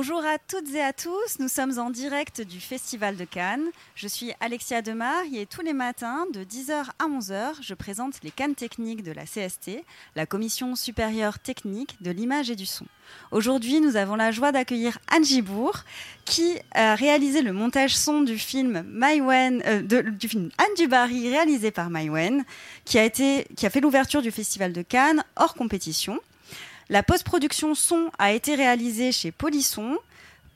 Bonjour à toutes et à tous, nous sommes en direct du Festival de Cannes. Je suis Alexia Demar et tous les matins de 10h à 11h, je présente les Cannes techniques de la CST, la Commission supérieure technique de l'image et du son. Aujourd'hui, nous avons la joie d'accueillir Anne Gibourg, qui a réalisé le montage son du film, Maïwen, euh, du film Anne Dubarry, réalisé par Maïwen, qui qui a fait l'ouverture du Festival de Cannes hors compétition. La post-production son a été réalisée chez Polisson,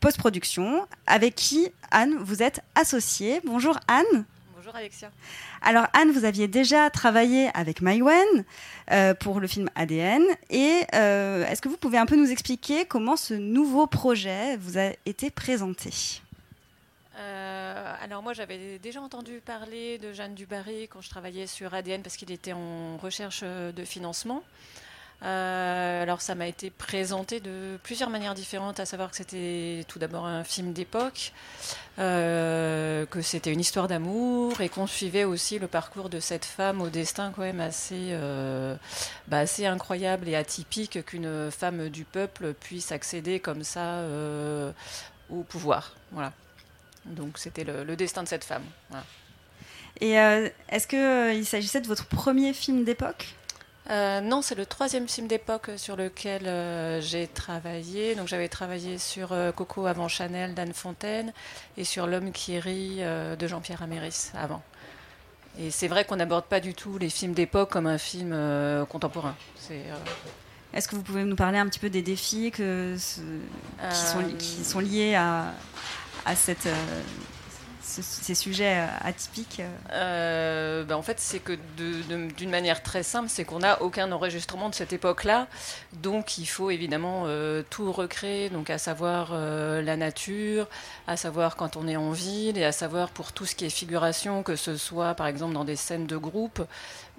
post-production, avec qui, Anne, vous êtes associée. Bonjour Anne. Bonjour Alexia. Alors Anne, vous aviez déjà travaillé avec Maïwen euh, pour le film ADN. Et euh, est-ce que vous pouvez un peu nous expliquer comment ce nouveau projet vous a été présenté? Euh, alors moi j'avais déjà entendu parler de Jeanne Dubarry quand je travaillais sur ADN parce qu'il était en recherche de financement. Euh, alors ça m'a été présenté de plusieurs manières différentes, à savoir que c'était tout d'abord un film d'époque, euh, que c'était une histoire d'amour et qu'on suivait aussi le parcours de cette femme au destin quand même assez, euh, bah, assez incroyable et atypique qu'une femme du peuple puisse accéder comme ça au pouvoir. Voilà. Donc c'était le, destin de cette femme. Et est-ce qu'il s'agissait de votre premier film d'époque? Euh, non, c'est le troisième film d'époque sur lequel euh, j'ai travaillé. Donc j'avais travaillé sur euh, Coco avant Chanel d'Anne Fontaine et sur L'homme qui rit de Jean-Pierre Améris avant. Et c'est vrai qu'on n'aborde pas du tout les films d'époque comme un film contemporain. Est-ce que vous pouvez nous parler un petit peu des défis que, qui, sont, liés à, à cette ces sujets euh, atypiques euh euh, ben, En fait, c'est que d'une manière très simple, c'est qu'on n'a aucun enregistrement de cette époque-là. Donc, il faut évidemment tout recréer, donc à savoir la nature, à savoir quand on est en ville et à savoir pour tout ce qui est figuration, que ce soit par exemple dans des scènes de groupe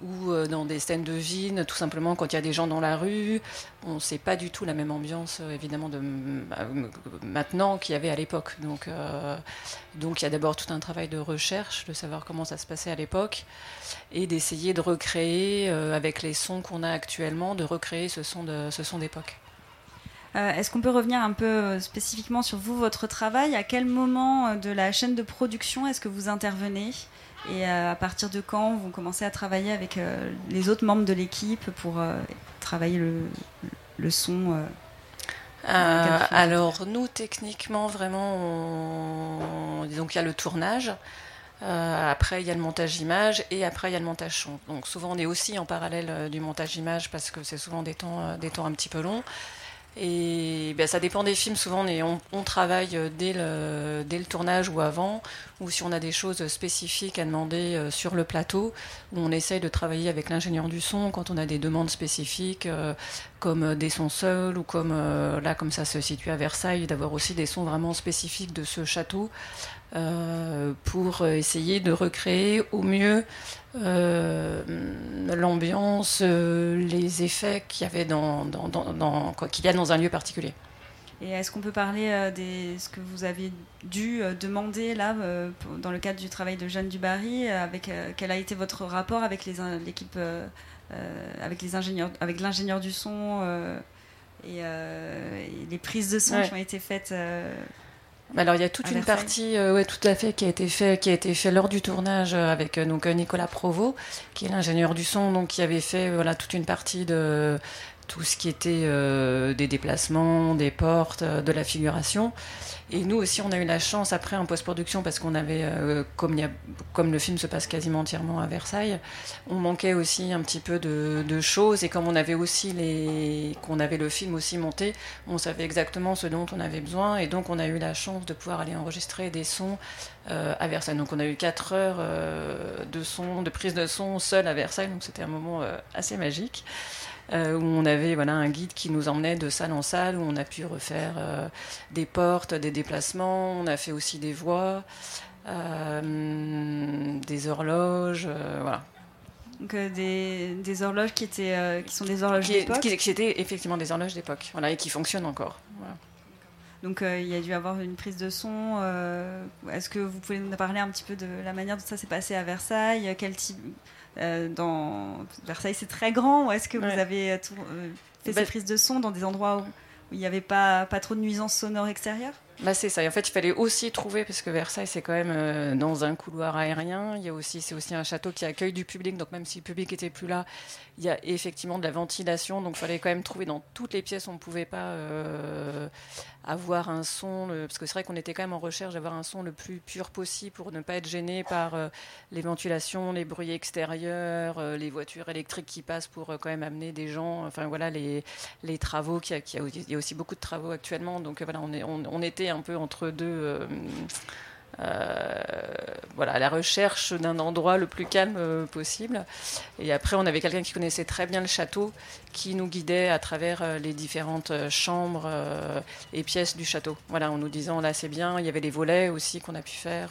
ou euh, dans des scènes de ville, tout simplement quand il y a des gens dans la rue. On ne sait pas du tout la même ambiance, euh, évidemment, de euh, maintenant qu'il y avait à l'époque. Donc, donc il y a d'abord tout un travail de recherche, de savoir comment ça se passait à l'époque, et d'essayer de recréer, avec les sons qu'on a actuellement, de recréer ce son de ce son d'époque. Est-ce qu'on peut revenir un peu spécifiquement sur vous, votre travail? À quel moment de la chaîne de production est-ce que vous intervenez? Et euh, à partir de quand vous commencez à travailler avec euh, les autres membres de l'équipe pour euh, travailler le, le son alors nous techniquement vraiment donc il y a le tournage après il y a le montage image et après il y a le montage son. Donc souvent on est aussi en parallèle du montage image parce que c'est souvent des temps des temps un petit peu longs et ben, ça dépend des films. Souvent, on, on, travaille dès le, dès le, tournage ou avant, ou si on a des choses spécifiques à demander euh, sur le plateau, où on essaye de travailler avec l'ingénieur du son quand on a des demandes spécifiques, euh, comme des sons seuls, ou comme euh, là, comme ça se situe à Versailles, d'avoir aussi des sons vraiment spécifiques de ce château, pour essayer de recréer au mieux euh, l'ambiance, euh, les effets qu'il y avait dans, dans, dans, qu'il y a dans un lieu particulier. Et est-ce qu'on peut parler euh, de ce que vous avez dû demander là dans le cadre du travail de Jeanne Dubarry avec quel a été votre rapport avec l'équipe avec les ingénieurs avec l'ingénieur du son et, les prises de son qui ont été faites alors il y a toute une partie, euh, ouais, tout à fait, qui a été fait, qui a été fait lors du tournage euh, avec euh, donc Nicolas Provost, qui est l'ingénieur du son, donc qui avait fait voilà toute une partie de tout ce qui était des déplacements, des portes, de la figuration. Et nous aussi, on a eu la chance après en post-production parce qu'on avait, euh, comme, le film se passe quasiment entièrement à Versailles, on manquait aussi un petit peu de, choses. Et comme on avait aussi les, qu'on avait le film aussi monté, on savait exactement ce dont on avait besoin. Et donc, on a eu la chance de pouvoir aller enregistrer des sons euh, à Versailles. Donc, on a eu 4 heures euh, de son, de prise de son seul à Versailles. Donc, c'était un moment assez magique. Euh, où on avait voilà, un guide qui nous emmenait de salle en salle, où on a pu refaire euh, des portes, des déplacements, on a fait aussi des voies, euh, des horloges, voilà. Donc des, des, horloges qui, étaient, qui sont des horloges d'époque qui, qui, étaient effectivement des horloges d'époque, voilà, et qui fonctionnent encore. Donc il y a dû avoir une prise de son. Est-ce que vous pouvez nous parler un petit peu de la manière dont ça s'est passé à Versailles Quel type euh, dans Versailles, c'est très grand. Ou est-ce que vous avez euh, euh, fait bah, ces prises de son dans des endroits où, il n'y avait pas, pas trop de nuisances sonores extérieures? Bah c'est ça. Et en fait, il fallait aussi trouver, parce que Versailles, c'est quand même euh, dans un couloir aérien. Il y a aussi, c'est aussi un château qui accueille du public. Donc même si le public était plus là, il y a effectivement de la ventilation. Donc il fallait quand même trouver dans toutes les pièces. On ne pouvait pas euh, avoir un son, parce que c'est vrai qu'on était quand même en recherche d'avoir un son le plus pur possible pour ne pas être gêné par euh, les ventilations, les bruits extérieurs, les voitures électriques qui passent pour quand même amener des gens. Enfin voilà, les, les travaux. Qui qui il y a aussi beaucoup de travaux actuellement. Donc voilà, on, est, on était un peu entre deux. Euh, euh, voilà, à la recherche d'un endroit le plus calme euh, possible. Et après, on avait quelqu'un qui connaissait très bien le château, qui nous guidait à travers les différentes chambres et pièces du château. Voilà, en nous disant là c'est bien. Il y avait les volets aussi qu'on a pu faire.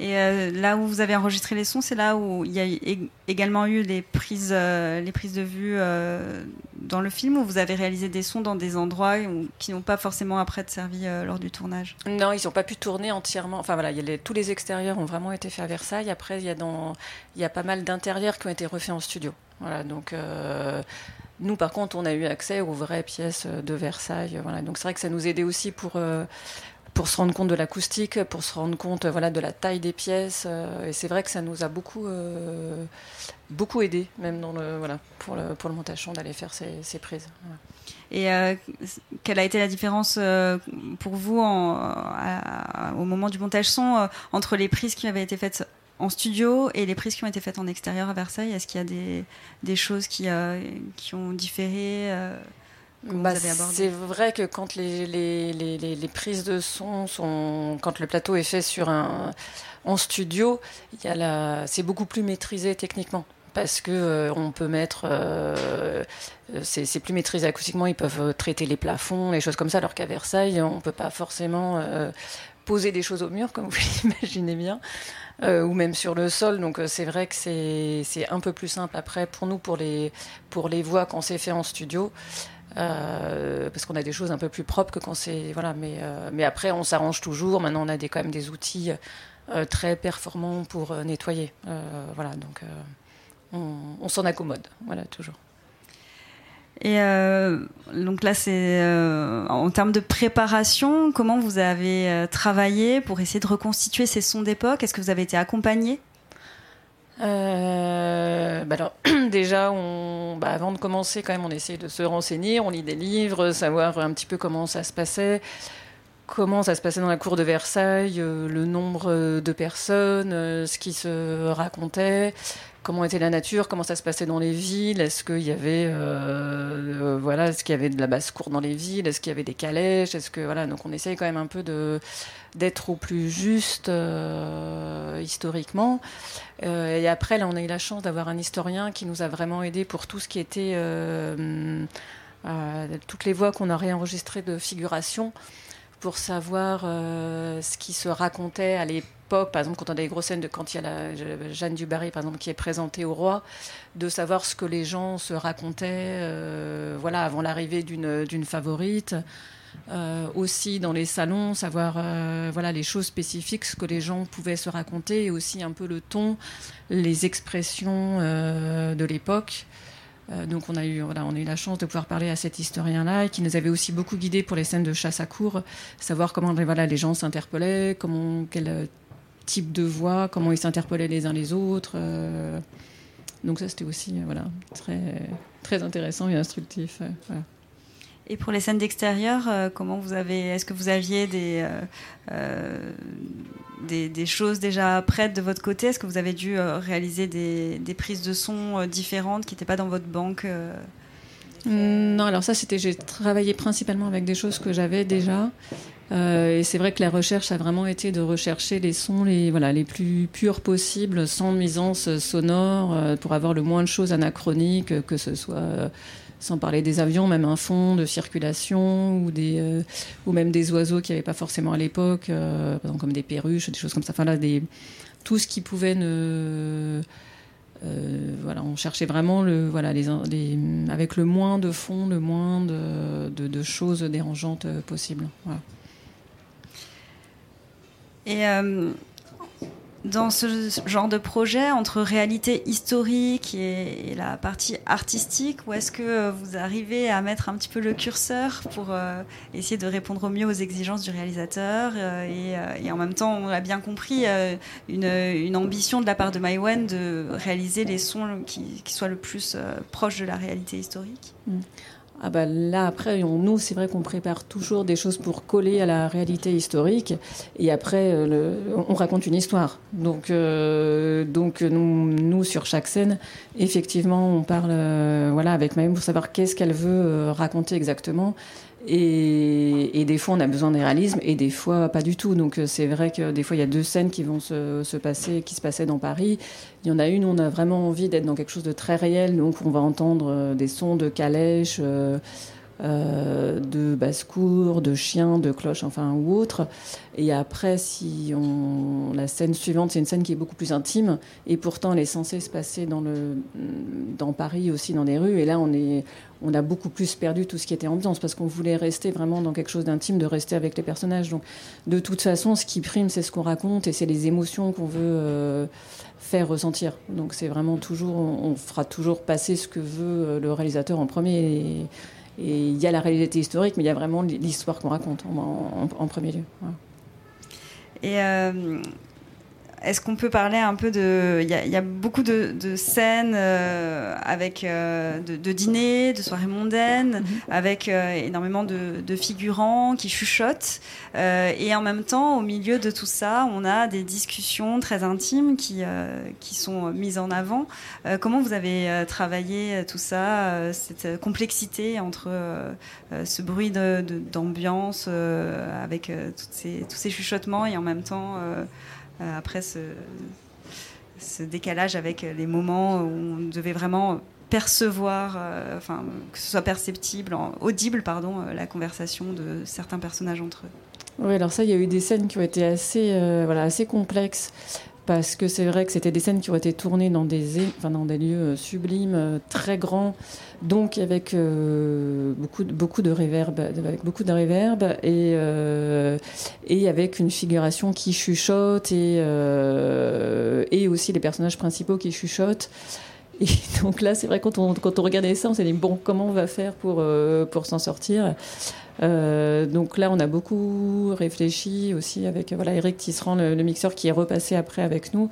Et euh, là où vous avez enregistré les sons, c'est là où il y a également eu les prises, euh, les prises de vue euh, dans le film, où vous avez réalisé des sons dans des endroits qui n'ont pas forcément après servi lors du tournage Non, ils n'ont pas pu tourner entièrement. Enfin voilà, tous les extérieurs ont vraiment été faits à Versailles. Après, il y a, pas mal d'intérieurs qui ont été refaits en studio. Voilà, donc. Nous, par contre, on a eu accès aux vraies pièces de Versailles. Voilà. Donc, c'est vrai que ça nous aidait aussi pour, pour se rendre compte de l'acoustique, pour se rendre compte voilà, de la taille des pièces. Euh, et c'est vrai que ça nous a beaucoup, euh, beaucoup aidé, même dans le, voilà, pour, le, pour le montage d'aller faire ces, prises. Et euh, quelle a été la différence pour vous au moment du montage son entre les prises qui avaient été faites en studio et les prises qui ont été faites en extérieur à Versailles? Est-ce qu'il y a des, des choses qui, qui ont différé bah, c'est vrai que quand les, les, les, les, prises de son sont, quand le plateau est fait sur un, en studio, la, c'est beaucoup plus maîtrisé techniquement parce que euh, on peut mettre, euh, c'est, plus maîtrisé acoustiquement, ils peuvent traiter les plafonds, les choses comme ça, alors qu'à Versailles, on peut pas forcément euh, poser des choses au mur, comme vous l'imaginez bien. ou même sur le sol. Donc c'est vrai que c'est, un peu plus simple après pour nous, pour les, pour les voix quand c'est fait en studio. Euh, parce qu'on a des choses un peu plus propres que quand c'est voilà mais euh, mais après on s'arrange toujours. Maintenant on a des quand même des outils euh, très performants pour nettoyer. Voilà donc on, s'en accommode. Voilà toujours. Et donc là, c'est en termes de préparation, comment vous avez travaillé pour essayer de reconstituer ces sons d'époque? Est-ce que vous avez été accompagné? Euh, bah alors, déjà, on, bah avant de commencer, quand même, on essaie de se renseigner, on lit des livres, savoir un petit peu comment ça se passait, comment ça se passait dans la cour de Versailles, euh, le nombre de personnes, euh, ce qui se racontait, comment était la nature, comment ça se passait dans les villes, est-ce qu'il y avait, voilà, est-ce qu'il y avait de la basse-cour dans les villes, est-ce qu'il y avait des calèches, est-ce que, voilà, donc on essaye quand même un peu de d'être au plus juste euh, historiquement. Euh, et après, là, on a eu la chance d'avoir un historien qui nous a vraiment aidé pour tout ce qui était euh, toutes les voix qu'on a réenregistrées de figuration pour savoir ce qui se racontait à l'époque, par exemple quand on a des grosses scènes de quand il y a la, Jeanne du Barry par exemple qui est présentée au roi, de savoir ce que les gens se racontaient, voilà avant l'arrivée d'une favorite. Euh, aussi dans les salons, savoir euh, voilà les choses spécifiques, ce que les gens pouvaient se raconter, et aussi un peu le ton, les expressions euh, de l'époque. Donc on a eu voilà, on a eu la chance de pouvoir parler à cet historien-là, qui nous avait aussi beaucoup guidé pour les scènes de chasse à cour, savoir comment voilà les gens s'interpellaient, comment quel type de voix, comment ils s'interpellaient les uns les autres. donc ça c'était aussi voilà très très intéressant et instructif. Et pour les scènes d'extérieur, euh, comment vous avez Est-ce que vous aviez des, euh, euh, des, choses déjà prêtes de votre côté? Est-ce que vous avez dû réaliser des, des, prises de son différentes qui n'étaient pas dans votre banque Non, alors ça, c'était j'ai travaillé principalement avec des choses que j'avais déjà. et c'est vrai que la recherche a vraiment été de rechercher les sons les, voilà, les plus purs possibles, sans nuisance sonore, pour avoir le moins de choses anachroniques, que ce soit sans parler des avions, même un fond de circulation ou, des, euh, ou même des oiseaux qu'il n'y avait pas forcément à l'époque, euh, comme des perruches, des choses comme ça. Enfin là, tout ce qui pouvait ne. Euh, voilà, on cherchait vraiment le, voilà, avec le moins de fond, le moins de, choses dérangeantes possibles. Et dans ce genre de projet, entre réalité historique et, la partie artistique, où est-ce que vous arrivez à mettre un petit peu le curseur pour euh, essayer de répondre au mieux aux exigences du réalisateur euh, euh, et, en même temps, on a bien compris une, ambition de la part de Maïwen de réaliser les sons qui, soient le plus proches de la réalité historique? Mm. Ah bah là après, nous c'est vrai qu'on prépare toujours des choses pour coller à la réalité historique et après euh, on raconte une histoire. Donc euh, nous, sur chaque scène, effectivement on parle euh, voilà avec Maïm pour savoir qu'est-ce qu'elle veut raconter exactement et, des fois, on a besoin des réalismes et des fois, pas du tout. Donc, euh, c'est vrai que des fois, il y a deux scènes qui vont se, passer, qui se passaient dans Paris. Il y en a une où on a vraiment envie d'être dans quelque chose de très réel. Donc, on va entendre euh, des sons de calèches. Euh, euh, de basse-cour, de chiens, de cloches, enfin, ou autre. Et après, si on... la scène suivante, c'est une scène qui est beaucoup plus intime, et pourtant elle est censée se passer dans, le... dans Paris aussi, dans des rues. Et là, on, a beaucoup plus perdu tout ce qui était ambiance, parce qu'on voulait rester vraiment dans quelque chose d'intime, de rester avec les personnages. Donc, de toute façon, ce qui prime, c'est ce qu'on raconte, et c'est les émotions qu'on veut euh, faire ressentir. Donc, c'est vraiment toujours, on fera toujours passer ce que veut euh, le réalisateur en premier. Et il y a la réalité historique, mais il y a vraiment l'histoire qu'on raconte en, premier lieu. Euh, est-ce qu'on peut parler un peu de. Il y, a beaucoup de, scènes euh, avec euh, de, dîners, de soirées mondaines, mhm. avec euh, énormément de, figurants qui chuchotent. et en même temps, au milieu de tout ça, on a des discussions très intimes qui, qui sont mises en avant. comment vous avez travaillé tout ça, cette complexité entre ce bruit d'ambiance avec toutes ces, tous ces chuchotements et en même temps. Euh, après ce, décalage avec les moments où on devait vraiment percevoir, euh, enfin que ce soit perceptible, audible pardon, euh, la conversation de certains personnages entre eux. Oui, alors ça, il y a eu des scènes qui ont été assez, voilà, assez complexes parce que c'est vrai que c'était des scènes qui ont été tournées dans des, enfin, dans des lieux sublimes, très grands, donc avec euh, beaucoup, beaucoup de réverb, avec beaucoup de réverb et, euh, et avec une figuration qui chuchote et, euh, et aussi les personnages principaux qui chuchotent. Et donc là, c'est vrai quand on quand on regardait ça, on s'est dit bon, comment on va faire pour pour s'en sortir? Donc là, on a beaucoup réfléchi aussi avec voilà Eric Tisserand, le, le mixeur, qui est repassé après avec nous.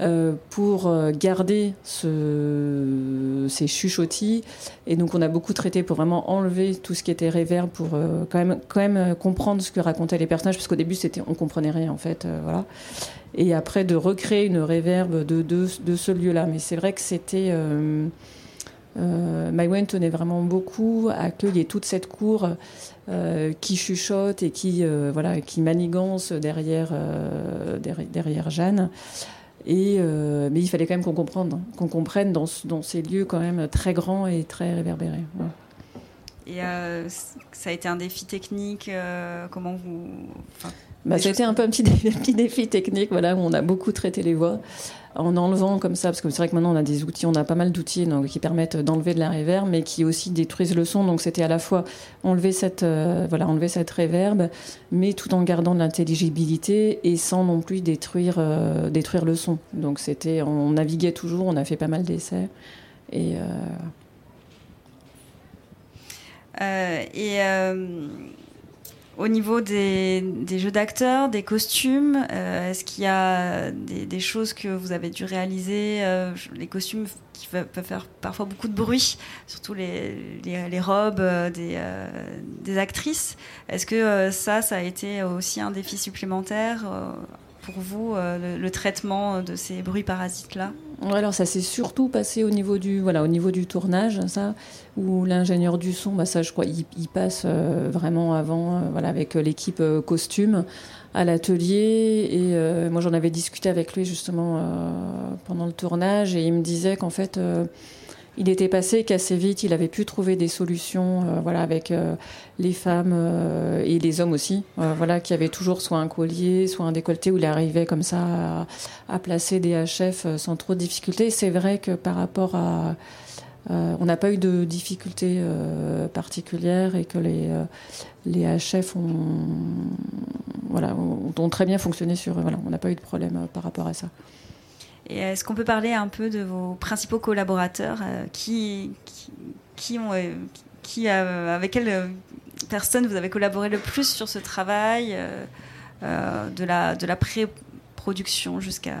Euh, pour euh, garder ce, ces chuchotis. Et donc, on a beaucoup traité pour vraiment enlever tout ce qui était réverb pour euh, quand, même, quand même comprendre ce que racontaient les personnages, parce qu'au début, c'était, on comprenait rien, en fait. voilà. Et après, de recréer une réverb de, de ce lieu-là. Mais c'est vrai que c'était. Euh, euh, tenait vraiment beaucoup à qu'il y ait toute cette cour qui chuchote et qui, voilà, qui manigance derrière, derrière Jeanne. Et, euh, mais il fallait quand même qu'on comprenne, qu'on comprenne dans, dans, ces lieux quand même très grands et très réverbérés. Et euh, ça a été un défi technique. Euh, comment vous bah, ça a été un peu un petit défi, petit défi technique, voilà, où on a beaucoup traité les voix en enlevant comme ça, parce que c'est vrai que maintenant on a des outils, on a pas mal d'outils qui permettent d'enlever de la réverb, mais qui aussi détruisent le son. Donc c'était à la fois enlever cette, euh, voilà, enlever cette réverb, mais tout en gardant de l'intelligibilité et sans non plus détruire, euh, détruire le son. Donc c'était, on naviguait toujours, on a fait pas mal d'essais. Et, euh, et au niveau des, jeux d'acteurs, des costumes, euh, est-ce qu'il y a des, choses que vous avez dû réaliser euh, Les costumes qui peuvent faire parfois beaucoup de bruit, surtout les, robes euh, des, actrices. Est-ce que ça, ça a été aussi un défi supplémentaire pour vous, le, traitement de ces bruits parasites-là? Alors ça s'est surtout passé au niveau du voilà au niveau du tournage ça où l'ingénieur du son bah ça je crois il, passe euh, vraiment avant euh, voilà avec euh, l'équipe costume à l'atelier. Et moi j'en avais discuté avec lui justement pendant le tournage et il me disait qu'en fait il était passé qu'assez vite, il avait pu trouver des solutions, euh, voilà, avec euh, les femmes euh, et les hommes aussi, voilà, qui avaient toujours soit un collier, soit un décolleté où il arrivait comme ça à, placer des HF sans trop de difficultés. C'est vrai que par rapport à, on n'a pas eu de difficultés particulières et que les, HF ont, très bien fonctionné sur. Voilà, on n'a pas eu de problème par rapport à ça. Est-ce qu'on peut parler un peu de vos principaux collaborateurs qui, qui, qui, ont, qui avec quelles personnes vous avez collaboré le plus sur ce travail de la, de la pré production jusqu'à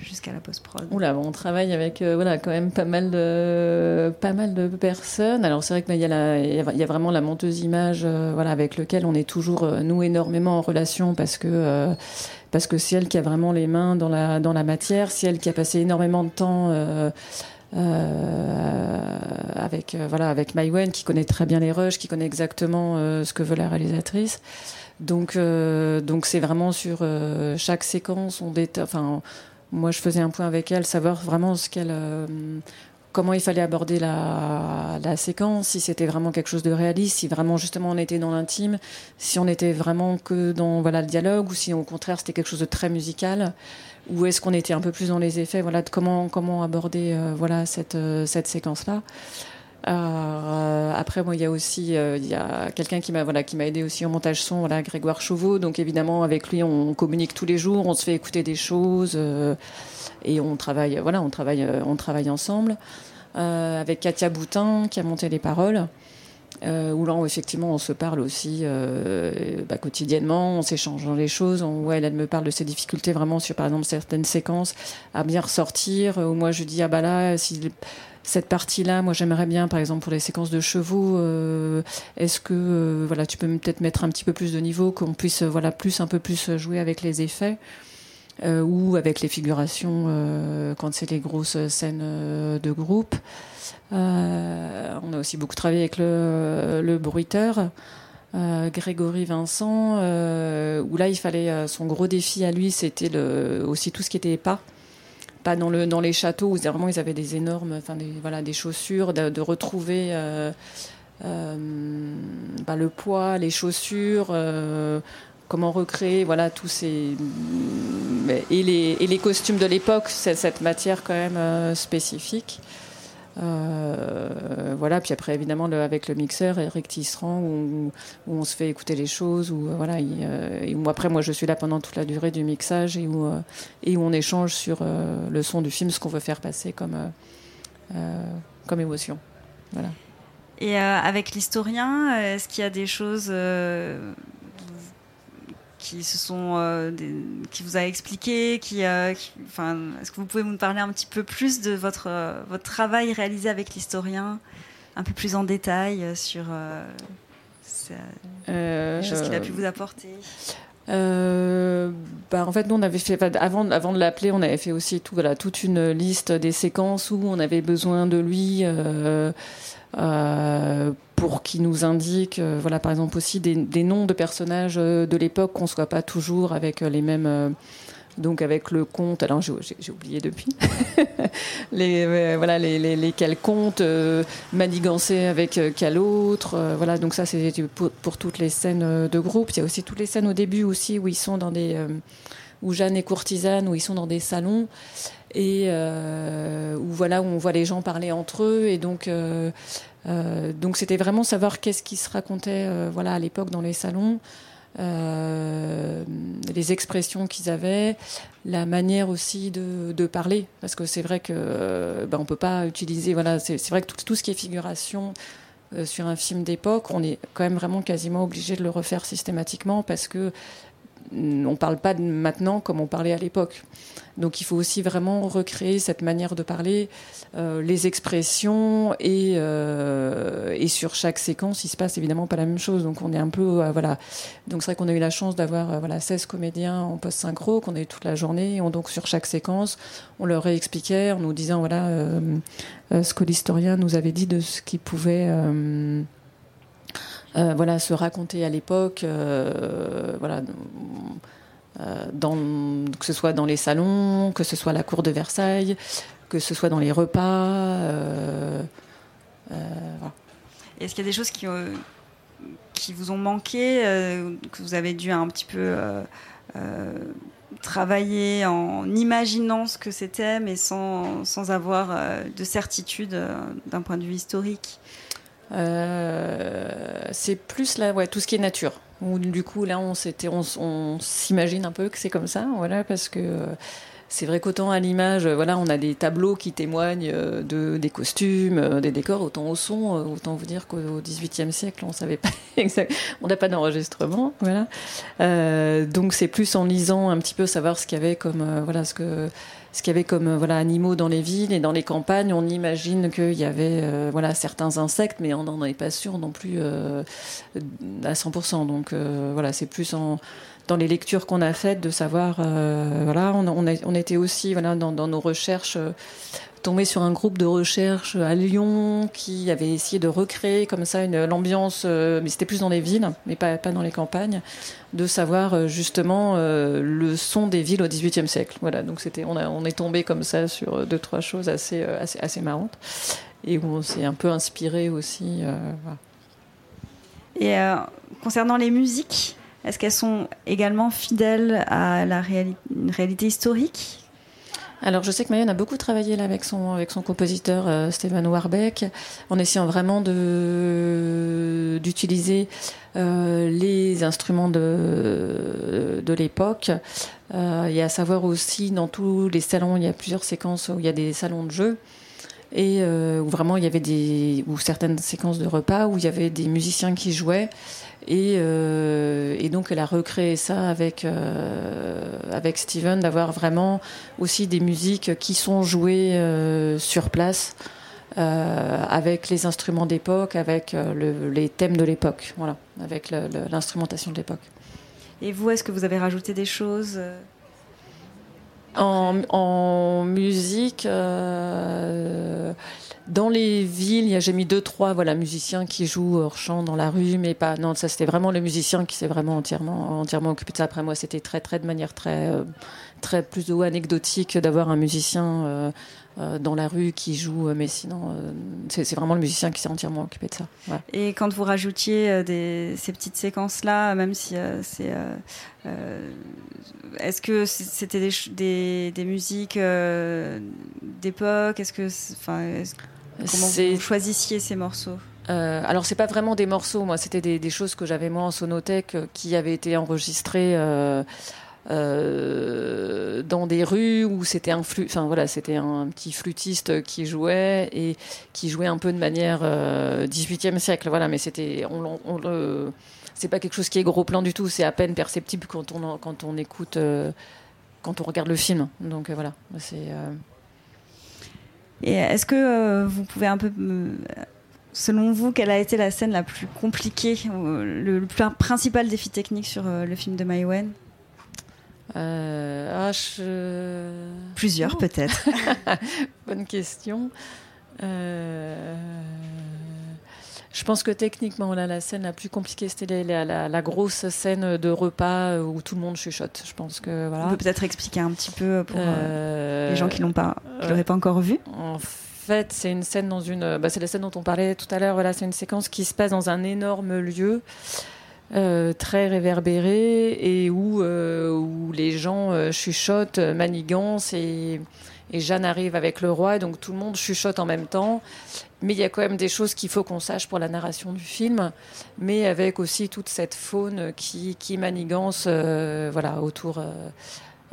jusqu'à la post-prod? Oula, on travaille avec euh, voilà, quand même pas mal de, pas mal de personnes. Alors c'est vrai qu'il y, a y a vraiment la monteuse image euh, voilà, avec lequel on est toujours, euh, nous, énormément en relation parce que, parce que c'est elle qui a vraiment les mains dans la, dans la matière, c'est elle qui a passé énormément de temps avec, voilà, avec Maïwen, qui connaît très bien les rushs, qui connaît exactement ce que veut la réalisatrice. Donc, euh, donc c'est vraiment sur euh, chaque séquence. On enfin, moi, je faisais un point avec elle, savoir vraiment ce qu'elle, euh, comment il fallait aborder la, séquence, si c'était vraiment quelque chose de réaliste, si vraiment justement on était dans l'intime, si on était vraiment que dans voilà le dialogue, ou si au contraire c'était quelque chose de très musical, ou est-ce qu'on était un peu plus dans les effets, voilà, de comment comment aborder voilà cette cette séquence là. Euh, après, moi, il y a aussi euh, il y a quelqu'un qui m'a voilà qui m'a aidé aussi au montage son, voilà, Grégoire Chauveau. Donc évidemment, avec lui, on communique tous les jours, on se fait écouter des choses euh, et on travaille. Voilà, on travaille, on travaille ensemble. avec Katia Boutin qui a monté les paroles. où là, effectivement, on se parle aussi bah, quotidiennement, on s'échange dans les choses. On, elle, elle me parle de ses difficultés vraiment sur, par exemple, certaines séquences à bien ressortir. Où moi, je dis ah bah là, si cette partie-là, moi j'aimerais bien, par exemple pour les séquences de chevaux, euh, est-ce que euh, voilà, tu peux peut-être mettre un petit peu plus de niveau, qu'on puisse voilà plus un peu plus jouer avec les effets euh, ou avec les figurations quand c'est les grosses scènes de groupe. on a aussi beaucoup travaillé avec le, le bruiteur. Grégory Vincent, où là il fallait son gros défi à lui, c'était aussi tout ce qui était pas pas dans, le, dans les châteaux où vraiment ils avaient des énormes, enfin des, voilà, des chaussures, de, retrouver euh, euh, bah, le poids, les chaussures, euh, comment recréer, voilà, tous ces et les, et les costumes de l'époque, cette matière quand même spécifique. Euh, voilà, puis après évidemment avec le mixeur, Eric Tisserand, où, on se fait écouter les choses, où euh, voilà, euh, après moi je suis là pendant toute la durée du mixage et où, et où on échange sur le son du film, ce qu'on veut faire passer comme, comme émotion. Et avec l'historien, est-ce qu'il y a des choses qui se sont, euh, qui vous a expliqué, qui, euh, enfin, est-ce que vous pouvez nous parler un petit peu plus de votre euh, votre travail réalisé avec l'historien, un peu plus en détail sur ce qu'il a pu vous apporter? bah en fait, nous, on avait fait, avant, avant de l'appeler, on avait fait aussi tout, voilà, toute une liste des séquences où on avait besoin de lui euh, pour qu'il nous indique, euh, voilà, par exemple aussi des, noms de personnages euh, de l'époque, qu'on soit pas toujours avec les mêmes donc avec le conte, alors j'ai oublié depuis, les, voilà, les, les, lesquels contes euh, manigancés avec quel autre, voilà, donc ça c'est pour, toutes les scènes de groupe. Il y a aussi toutes les scènes au début aussi où ils sont dans des, où Jeanne est courtisane, où ils sont dans des salons et euh, où voilà où on voit les gens parler entre eux et donc euh, euh, c'était vraiment savoir qu'est-ce qui se racontait voilà à l'époque dans les salons les expressions qu'ils avaient la manière aussi de, de parler parce que c'est vrai que ben, on peut pas utiliser voilà c'est vrai que tout, tout, ce qui est figuration sur un film d'époque on est quand même vraiment quasiment obligé de le refaire systématiquement parce que on parle pas maintenant comme on parlait à l'époque. Donc il faut aussi vraiment recréer cette manière de parler, euh, les expressions et, euh, et sur chaque séquence, il se passe évidemment pas la même chose. Donc on est un peu euh, voilà. Donc c'est vrai qu'on a eu la chance d'avoir voilà 16 comédiens en post synchro qu'on a eu toute la journée. On, donc sur chaque séquence, on leur réexpliquait en nous disant voilà ce que l'historien nous avait dit de ce qu'il pouvait euh, voilà, se raconter à l'époque, euh, voilà, euh, que ce soit dans les salons, que ce soit à la cour de Versailles, que ce soit dans les repas. Est-ce qu'il y a des choses qui, qui vous ont manqué, que vous avez dû un petit peu travaillé en imaginant ce que c'était, mais sans, sans avoir de certitude d'un point de vue historique? C'est plus là, ouais, tout ce qui est nature. Du coup, là, on s'imagine on, un peu que c'est comme ça, voilà, parce que c'est vrai qu'autant à l'image, euh, voilà, on a des tableaux qui témoignent euh, de, des costumes, euh, des décors, autant au son, autant vous dire qu'au XVIIIe siècle, on savait pas exactement, on n'a pas d'enregistrement, voilà. donc c'est plus en lisant un petit peu savoir ce qu'il y avait comme, voilà, ce que ce qu'il y avait comme voilà animaux dans les villes et dans les campagnes, on imagine qu'il y avait voilà certains insectes, mais on n'en est pas sûr non plus à 100%. Donc voilà, c'est plus en dans les lectures qu'on a faites, de savoir, euh, voilà, on, était aussi, voilà, dans, nos recherches, euh, tombé sur un groupe de recherche à Lyon qui avait essayé de recréer comme ça une l'ambiance, euh, mais c'était plus dans les villes, mais pas, pas dans les campagnes, de savoir justement le son des villes au XVIIIe siècle. Voilà, donc c'était, on, on est tombé comme ça sur deux trois choses assez assez, assez marrantes et où on s'est un peu inspiré aussi. Et concernant les musiques, est-ce qu'elles sont également fidèles à la réalité historique? Alors je sais que Mayenne a beaucoup travaillé là avec son avec son compositeur euh, Stephen Warbeck en essayant vraiment de d'utiliser euh, les instruments de de l'époque. Euh, et à savoir aussi dans tous les salons il y a plusieurs séquences où il y a des salons de jeu et euh, où vraiment il y avait des ou certaines séquences de repas où il y avait des musiciens qui jouaient et, euh, et, donc elle a recréé ça avec euh, avec Steven d'avoir vraiment aussi des musiques qui sont jouées euh, sur place avec les instruments d'époque, avec le, les thèmes de l'époque, voilà, avec l'instrumentation de l'époque. Et vous, est-ce que vous avez rajouté des choses en, en, musique dans les villes, j'ai mis deux, trois voilà, musiciens qui jouent hors champ dans la rue, mais pas. Non, ça c'était vraiment le musicien qui s'est vraiment entièrement, entièrement occupé de ça. Après moi, c'était très, très de manière très, euh, très plus ou anecdotique d'avoir un musicien euh, euh, dans la rue qui joue, mais sinon, c'est vraiment le musicien qui s'est entièrement occupé de ça. Et quand vous rajoutiez ces petites séquences-là, même si c'est. Est-ce que c'était des, des, musiques d'époque? Est-ce que. Comment vous choisissiez ces morceaux euh, alors c'est pas vraiment des morceaux, moi c'était des, des, choses que j'avais moi en sonothèque euh, qui avaient été enregistrées euh, euh, dans des rues où c'était un flûte, enfin voilà c'était un petit flûtiste qui jouait et qui jouait un peu de manière 18e siècle, voilà mais c'était on, on, on c'est pas quelque chose qui est gros plan du tout, c'est à peine perceptible quand on quand on écoute quand on regarde le film, donc voilà c'est et est-ce que euh, vous pouvez un peu, selon vous, quelle a été la scène la plus compliquée, le, le plus principal défi technique sur euh, le film de Maïwen euh, ah, je... Plusieurs peut-être. Bonne question. Euh... Je pense que techniquement, là, la scène la plus compliquée, c'était la, la, la, grosse scène de repas où tout le monde chuchote. Je pense que voilà. On peut peut-être expliquer un petit peu pour euh, les gens qui l'ont pas, qui l'auraient pas encore vu. En fait, c'est une scène dans une, bah, c'est la scène dont on parlait tout à l'heure. Voilà, c'est une séquence qui se passe dans un énorme lieu. Euh, très réverbéré et où, euh, où les gens euh, chuchotent, manigancent et, et Jeanne arrive avec le roi, et donc tout le monde chuchote en même temps. Mais il y a quand même des choses qu'il faut qu'on sache pour la narration du film, mais avec aussi toute cette faune qui, qui manigance euh, voilà, autour, euh,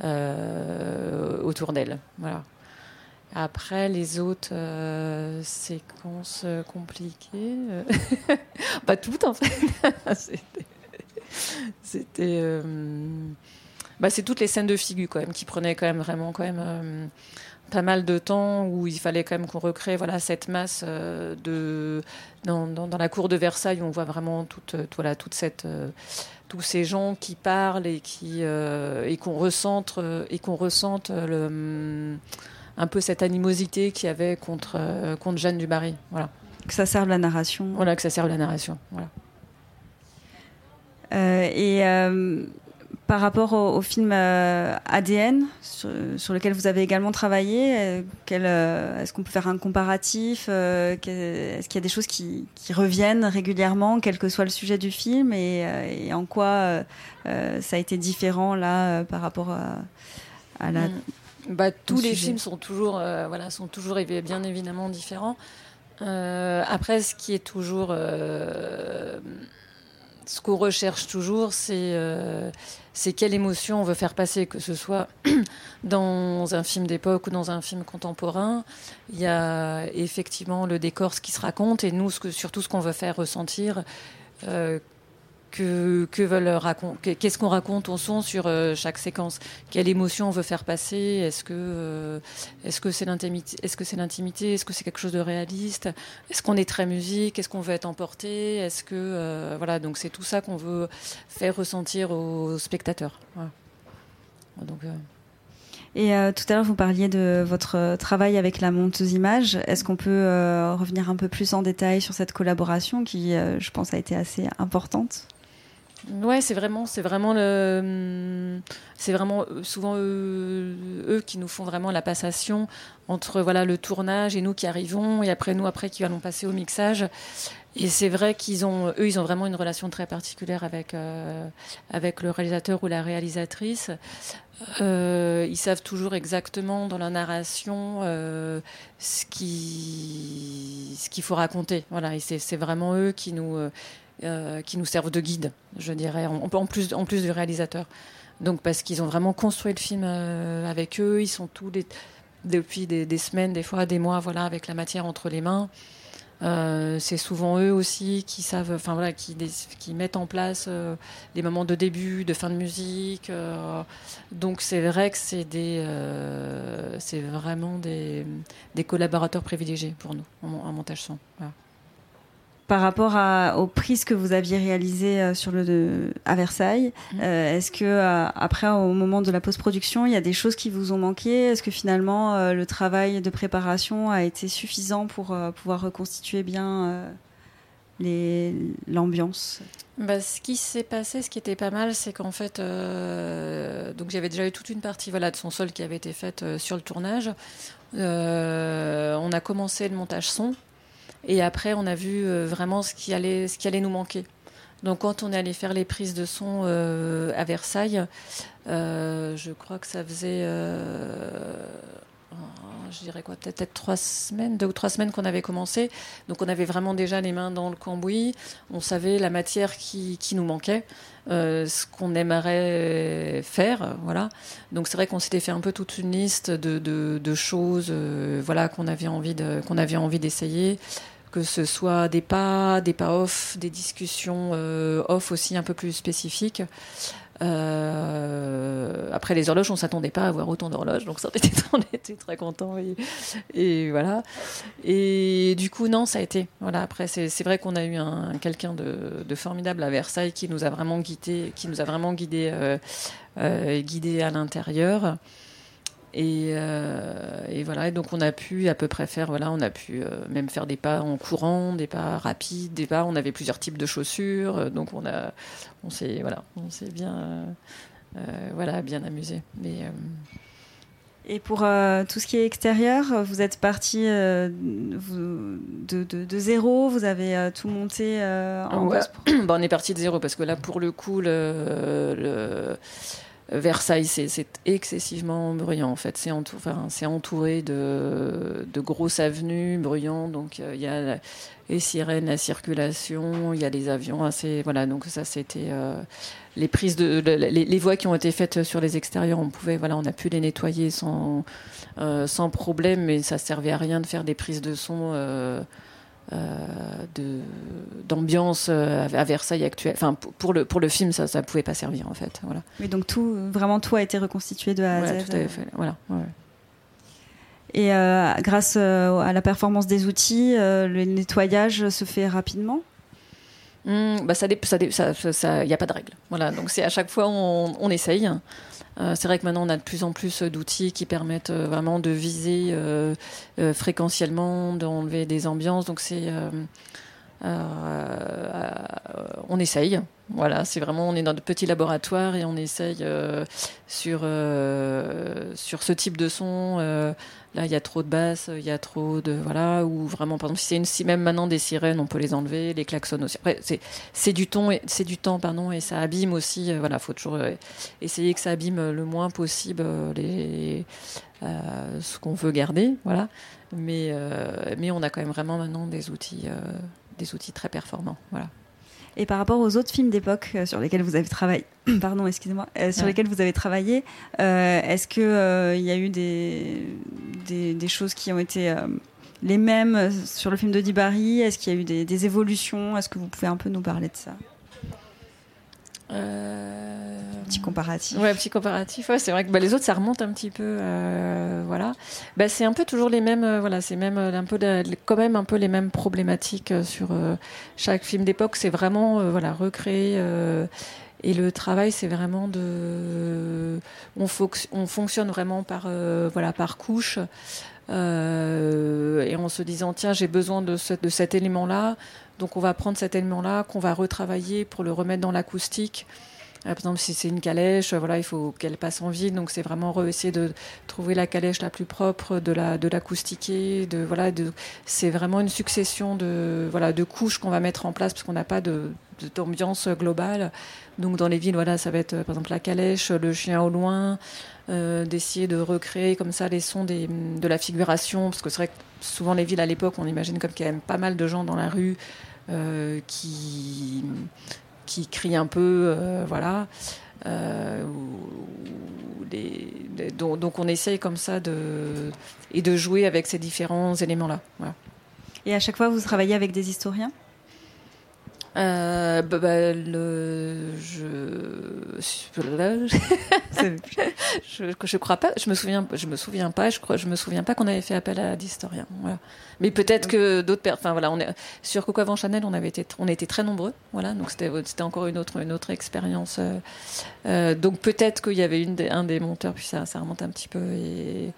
euh, autour d'elle. Voilà. Après, les autres euh, séquences compliquées, pas toutes en fait. C'était. Bah, c'est toutes les scènes de figure quand même qui prenaient quand même vraiment quand même pas mal de temps où il fallait quand même qu'on recrée voilà cette masse euh, de dans, dans, dans, la cour de Versailles où on voit vraiment toute, toute voilà toute cette euh, tous ces gens qui parlent et qui euh, et qu'on ressente et qu'on ressente le un peu cette animosité qu'il y avait contre contre Jeanne du Barry voilà. Que ça serve la narration. Voilà que ça serve la narration voilà. Et par rapport au, film ADN, sur, lequel vous avez également travaillé, est-ce qu'on peut faire un comparatif Est-ce qu'il y a des choses qui, reviennent régulièrement, quel que soit le sujet du film, et, en quoi ça a été différent là par rapport à, la. Mm. Bah, tous les films sont toujours, voilà, sont toujours bien évidemment différents. après, ce qui est toujours ce qu'on recherche toujours, euh, c'est quelle émotion on veut faire passer, que ce soit dans un film d'époque ou dans un film contemporain. Il y a effectivement le décor, ce qui se raconte, et nous, surtout ce qu'on veut faire ressentir. Euh, Qu'est-ce qu'on raconte au son sur euh, chaque séquence? Quelle émotion on veut faire passer? Est-ce que euh, est-ce que c'est l'intimité Est-ce que c'est quelque chose de réaliste? Est-ce qu'on est très musique? Est-ce qu'on veut être emporté? Est-ce que euh, voilà Donc c'est tout ça qu'on veut faire ressentir aux spectateurs. Et tout à l'heure, vous parliez de votre travail avec la monteuse image. Est-ce qu'on peut revenir un peu plus en détail sur cette collaboration qui, je pense, a été assez importante? Ouais, c'est vraiment, c'est vraiment c'est vraiment euh, souvent eux, qui nous font vraiment la passation entre voilà le tournage et nous qui arrivons et après nous après qui allons passer au mixage. Et c'est vrai qu'ils ont, eux, ils ont vraiment une relation très particulière avec euh, avec le réalisateur ou la réalisatrice. Euh, ils savent toujours exactement dans la narration ce qui ce qu'il faut raconter. Voilà, et c'est vraiment eux qui nous euh, qui nous servent de guide, je dirais, en, plus, en plus du réalisateur. Donc parce qu'ils ont vraiment construit le film euh, avec eux, ils sont tous depuis des, semaines, des fois des mois, voilà, avec la matière entre les mains. Euh, c'est souvent eux aussi qui savent, enfin voilà, qui, mettent en place les moments de début, de fin de musique. donc c'est vrai que c'est des, c'est vraiment des, collaborateurs privilégiés pour nous en, montage son. Par rapport à, aux prises que vous aviez réalisées euh, sur le, à Versailles, mmh. euh, est-ce que euh, après, au moment de la post-production, il y a des choses qui vous ont manqué? Est-ce que finalement, le travail de préparation a été suffisant pour pouvoir reconstituer bien l'ambiance? Bah, ce qui s'est passé, ce qui était pas mal, c'est qu'en fait, donc j'avais déjà eu toute une partie voilà, de son sol qui avait été faite sur le tournage. on a commencé le montage son, et après, on a vu euh, vraiment ce qui, allait, ce qui allait nous manquer. Donc quand on est allé faire les prises de son euh, à Versailles, euh, je crois que ça faisait, je dirais quoi, peut-être trois semaines, deux ou trois semaines qu'on avait commencé. Donc on avait vraiment déjà les mains dans le cambouis. On savait la matière qui, qui nous manquait. ce qu'on aimerait faire, voilà. Donc c'est vrai qu'on s'était fait un peu toute une liste de, de, de choses, voilà, qu'on avait envie de, qu'on avait envie d'essayer que ce soit des pas, des pas off, des discussions euh, off aussi un peu plus spécifiques. Euh, après les horloges, on s'attendait pas à avoir autant d'horloges, donc ça, on était, très contents et, voilà. Et du coup, non, ça a été. Voilà. Après, c'est vrai qu'on a eu un quelqu'un de, formidable à Versailles qui nous a vraiment guidé, qui nous a vraiment guidé, euh, guidé à l'intérieur. Euh, et, voilà, et donc on a pu à peu près faire, voilà, on a pu euh, même faire des pas en courant, des pas rapides, des pas. On avait plusieurs types de chaussures, euh, donc on a, on s'est, voilà, on s'est bien, voilà, bien amusé. Mais et pour tout ce qui est extérieur, vous êtes parti de, de, zéro, vous avez tout monté en ouais. bon, On est parti de zéro parce que là, pour le coup, le Versailles, c'est excessivement bruyant en fait. C'est entouré de, grosses avenues bruyantes, donc euh, il y a les sirènes, la circulation, il y a les avions. Assez, voilà, donc ça c'était euh, les prises de les, voies qui ont été faites sur les extérieurs. On pouvait, voilà, on a pu les nettoyer sans euh, sans problème, mais ça servait à rien de faire des prises de son. D'ambiance euh, à Versailles actuelle. Enfin, pour le, pour le film, ça ne pouvait pas servir en fait. Voilà. Mais donc tout, vraiment tout a été reconstitué de A à Z. Tout à fait. Voilà. Et euh, grâce à la performance des outils, le nettoyage se fait rapidement? Mmh, bah ça, il ça, n'y a pas de règle. Voilà, donc c'est à chaque fois on, on essaye. Euh, c'est vrai que maintenant on a de plus en plus d'outils qui permettent euh, vraiment de viser euh, fréquentiellement, d'enlever des ambiances. Donc c'est on essaye. Voilà, c'est vraiment, on est dans de petits laboratoires et on essaye sur, sur ce type de son. là, il y a trop de basses, il y a trop de. Voilà, ou vraiment, par exemple, si, une, si même maintenant des sirènes, on peut les enlever, les klaxons aussi. Après, c'est du, ton c'est du temps, pardon, et ça abîme aussi. voilà, il faut toujours essayer que ça abîme le moins possible les, ce qu'on veut garder. Voilà. Mais, mais on a quand même vraiment maintenant des outils, des outils très performants. Voilà. Et par rapport aux autres films d'époque euh, sur lesquels vous avez travaillé, pardon, excusez-moi, euh, sur lesquels vous avez travaillé, euh, est-ce que il y a eu des, des, choses qui ont été les mêmes sur le film de Dibari Est-ce qu'il y a eu des, des évolutions? Est-ce que vous pouvez un peu nous parler de ça? Euh... Petit comparatif. Ouais, petit comparatif. Ouais, c'est vrai que bah, les autres, ça remonte un petit peu. Euh, voilà. Bah, c'est un peu toujours les mêmes. Euh, voilà, c'est même euh, un peu quand même un peu les mêmes problématiques sur chaque film d'époque. C'est vraiment voilà recréer. et le travail, c'est vraiment de. On, on, fonctionne vraiment par voilà par couche. et en se disant tiens j'ai besoin de, ce, de cet élément là donc on va prendre cet élément-là qu'on va retravailler pour le remettre dans l'acoustique. Euh, par exemple, si c'est une calèche, voilà, il faut qu'elle passe en vide. Donc c'est vraiment essayer de trouver la calèche la plus propre, de la de l'acoustiquer, de voilà, c'est vraiment une succession de voilà de couches qu'on va mettre en place parce qu'on n'a pas d'ambiance globale. Donc dans les villes, voilà, ça va être par exemple la calèche, le chien au loin, euh, d'essayer de recréer comme ça les sons de la figuration, parce que c'est vrai que souvent les villes à l'époque, on imagine comme qu'il y a même pas mal de gens dans la rue euh, qui, qui crient un peu, euh, voilà. Euh, donc, on essaye comme ça de, et de jouer avec ces différents éléments-là. Et à chaque fois, vous travaillez avec des historiens? Euh, bah, bah, le, je, je, je, crois pas, je me souviens, je me souviens pas, je crois, je me souviens pas qu'on avait fait appel à d'historiens. Voilà. Mais peut-être que d'autres personnes, enfin voilà, on est sur Coco avant Chanel, on avait été, on était très nombreux, voilà, donc c'était, c'était encore une autre, une autre expérience. Euh, euh donc peut-être qu'il y avait une un des monteurs, puis ça, ça remonte un petit peu et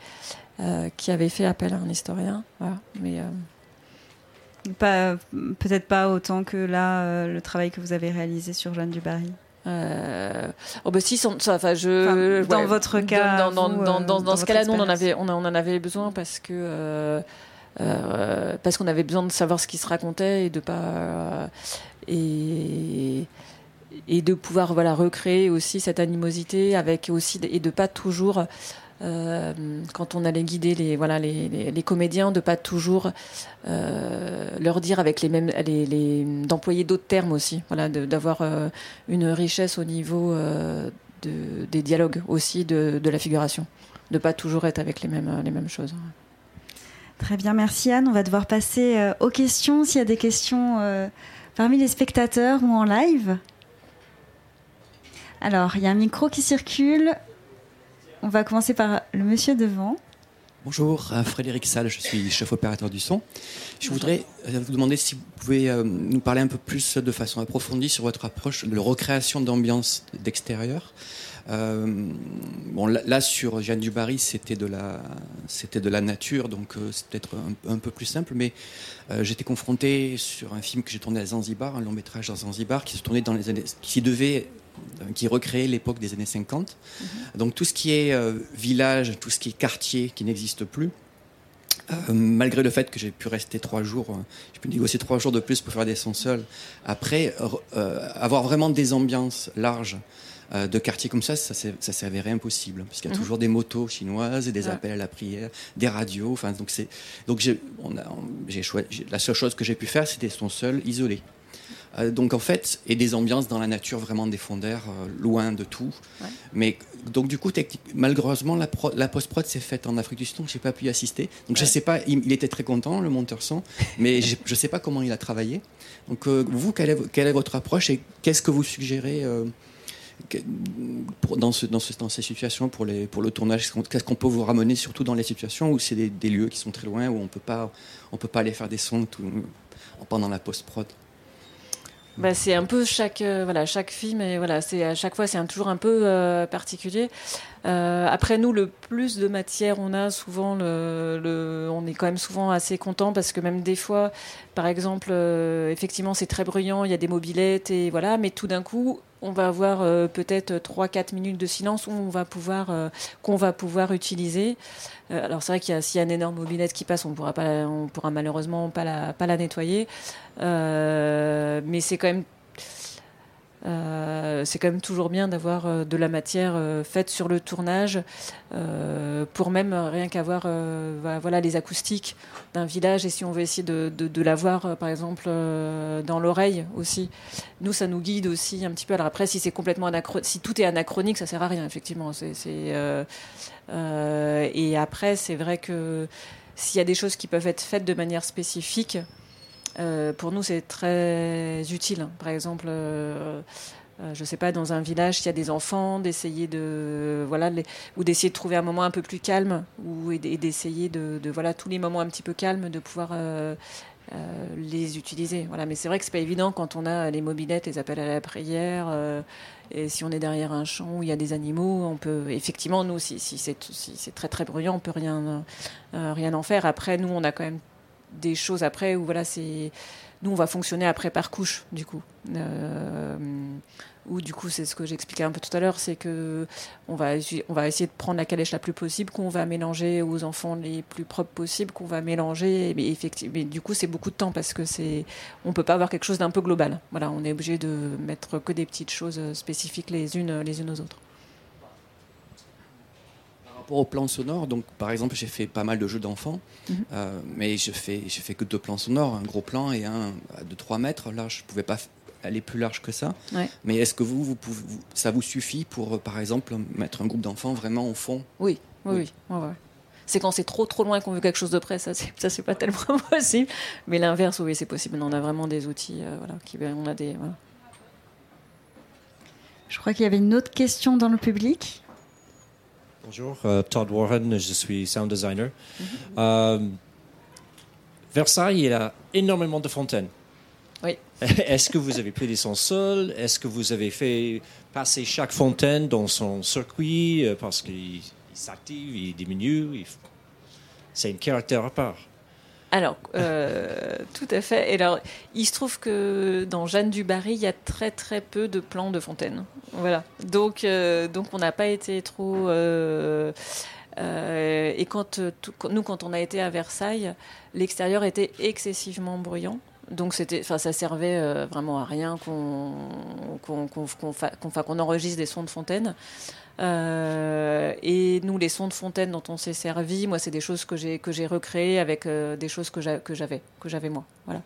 euh, qui avait fait appel à un historien, voilà, mais pas, peut-être pas autant que là, euh, le travail que vous avez réalisé sur Jeanne du Barry. Euh... Oh bah si, enfin, je, dans votre cas, dans, dans, dans, dans, dans ce cas-là, nous on en avait, on, en avait besoin parce que euh, euh, parce qu'on avait besoin de savoir ce qui se racontait et de pas et et de pouvoir voilà recréer aussi cette animosité avec aussi et de pas toujours euh, quand on allait guider les, voilà, les, les, comédiens, de pas toujours euh, leur dire avec les mêmes, d'employer d'autres termes aussi, voilà, d'avoir euh, une richesse au niveau de, des dialogues aussi, de, de, la figuration, de pas toujours être avec les mêmes, les mêmes choses. Très bien, merci Anne. On va devoir passer aux questions. S'il y a des questions parmi les spectateurs ou en live. Alors, il y a un micro qui circule. On va commencer par le monsieur devant. Bonjour, euh, Frédéric Salle, je suis chef opérateur du son. Je voudrais euh, vous demander si vous pouvez euh, nous parler un peu plus de façon approfondie sur votre approche de recréation d'ambiance d'extérieur. bon, là, sur Jeanne Dubarry, c'était de la, c'était de la nature, donc c'est peut-être un, peu plus simple. Mais j'étais confronté sur un film que j'ai tourné à Zanzibar, un long métrage à Zanzibar, qui se tournait dans les années, qui devait qui recréait l'époque des années 50. Mhm. Donc tout ce qui est euh, village, tout ce qui est quartier qui n'existe plus, euh, malgré le fait que j'ai pu rester trois jours, euh, j'ai pu négocier trois jours de plus pour faire des sons seuls. Après, avoir vraiment des ambiances larges de quartiers comme ça, ça, s'est avéré impossible, puisqu'il y a mhm. toujours des motos chinoises et des appels à la prière, des radios. Enfin, donc c'est donc j'ai, la seule chose que j'ai pu faire, c'était des sons seuls, isolés. Euh, donc en fait, et des ambiances dans la nature vraiment des euh, loin de tout. Mais donc du coup, malheureusement, la, la post-prod s'est faite en Afrique du Sud, donc j'ai pas pu y assister. Donc je sais pas, il, était très content, le monteur son, mais je ne sais pas comment il a travaillé. Donc euh, vous, quelle est, quelle est, votre approche et qu'est-ce que vous suggérez dans, ce, dans, ce, dans, ces situations pour, les, pour le tournage? Qu'est-ce qu'on peut vous ramener, surtout dans les situations où c'est des, des, lieux qui sont très loin, où on peut pas, on peut pas aller faire des sons tout, pendant la post-prod? Bah, c'est un peu chaque euh, voilà chaque film et voilà c'est à chaque fois c'est toujours un peu euh, particulier. Euh, après nous le plus de matière on a souvent le, on est quand même souvent assez content parce que même des fois par exemple effectivement c'est très bruyant il y a des mobilettes et voilà mais tout d'un coup on va avoir peut-être 3-4 minutes de silence où on va pouvoir qu'on va pouvoir utiliser. alors c'est vrai qu'il y a s'il y a une énorme mobilette qui passe on pourra pas on pourra malheureusement pas la pas la nettoyer. mais c'est quand même euh, c'est quand même toujours bien d'avoir euh, de la matière euh, faite sur le tournage pour même rien qu'avoir voilà les acoustiques d'un village et si on veut essayer de, de, l'avoir par exemple dans l'oreille aussi. Nous ça nous guide aussi un petit peu. Alors après si c'est complètement si tout est anachronique ça sert à rien effectivement. Et après c'est vrai que s'il y a des choses qui peuvent être faites de manière spécifique euh, pour nous, c'est très utile. Par exemple, euh, euh, je ne sais pas, dans un village, s'il y a des enfants, d'essayer de voilà, ou d'essayer de trouver un moment un peu plus calme, ou et d'essayer de, voilà tous les moments un petit peu calmes, de pouvoir les utiliser. Voilà, mais c'est vrai que c'est pas évident quand on a les mobilettes, les appels à la prière. et si on est derrière un champ où il y a des animaux, on peut effectivement nous, si, si c'est très très bruyant, on peut rien rien en faire. Après, nous, on a quand même des choses après où voilà, c'est nous on va fonctionner après par couche du coup. Euh, ou du coup c'est ce que j'expliquais un peu tout à l'heure, c'est que on va on va essayer de prendre la calèche la plus possible, qu'on va mélanger aux enfants les plus propres possibles, qu'on va mélanger. Mais effectivement, mais du coup c'est beaucoup de temps parce que c'est on peut pas avoir quelque chose d'un peu global. Voilà, on est obligé de mettre que des petites choses spécifiques les unes les unes aux autres au plan sonore, donc par exemple, j'ai fait pas mal de jeux d'enfants, mhm. euh, mais je fais, je fais que deux plans sonores, un gros plan et un de 3 mètres. Là, je pouvais pas aller plus large que ça. Mais est-ce que vous, vous, pouvez, ça vous suffit pour, euh, par exemple, mettre un groupe d'enfants vraiment au fond? Oui, oui, oui. c'est quand c'est trop trop loin qu'on veut quelque chose de près, ça c'est, ça c'est pas tellement possible. Mais l'inverse, oui, c'est possible. On a vraiment des outils, euh, voilà, qui, on a des. Je crois qu'il y avait une autre question dans le public. Bonjour, euh, Todd Warren, je suis sound designer. Euh, Versailles, il a énormément de fontaines. Oui. Est-ce que vous avez pris des sons seuls Est-ce que vous avez fait passer chaque fontaine dans son circuit euh, parce qu'il s'active, il diminue C'est un caractère à part? Alors, euh, tout à fait. Et il se trouve que dans Jeanne du Barry, il y a très très peu de plans de fontaine. Voilà. Donc, euh, donc on n'a pas été trop. Euh, et nous, quand on a été à Versailles, l'extérieur était excessivement bruyant. Donc c'était, enfin, ça servait vraiment à rien qu'on qu'on qu'on enregistre des sons de fontaine. Euh, et nous, les sons de fontaine dont on s'est servi, moi, c'est des choses que j'ai que j'ai recréées avec euh, des choses que j'avais que j'avais moi. Voilà.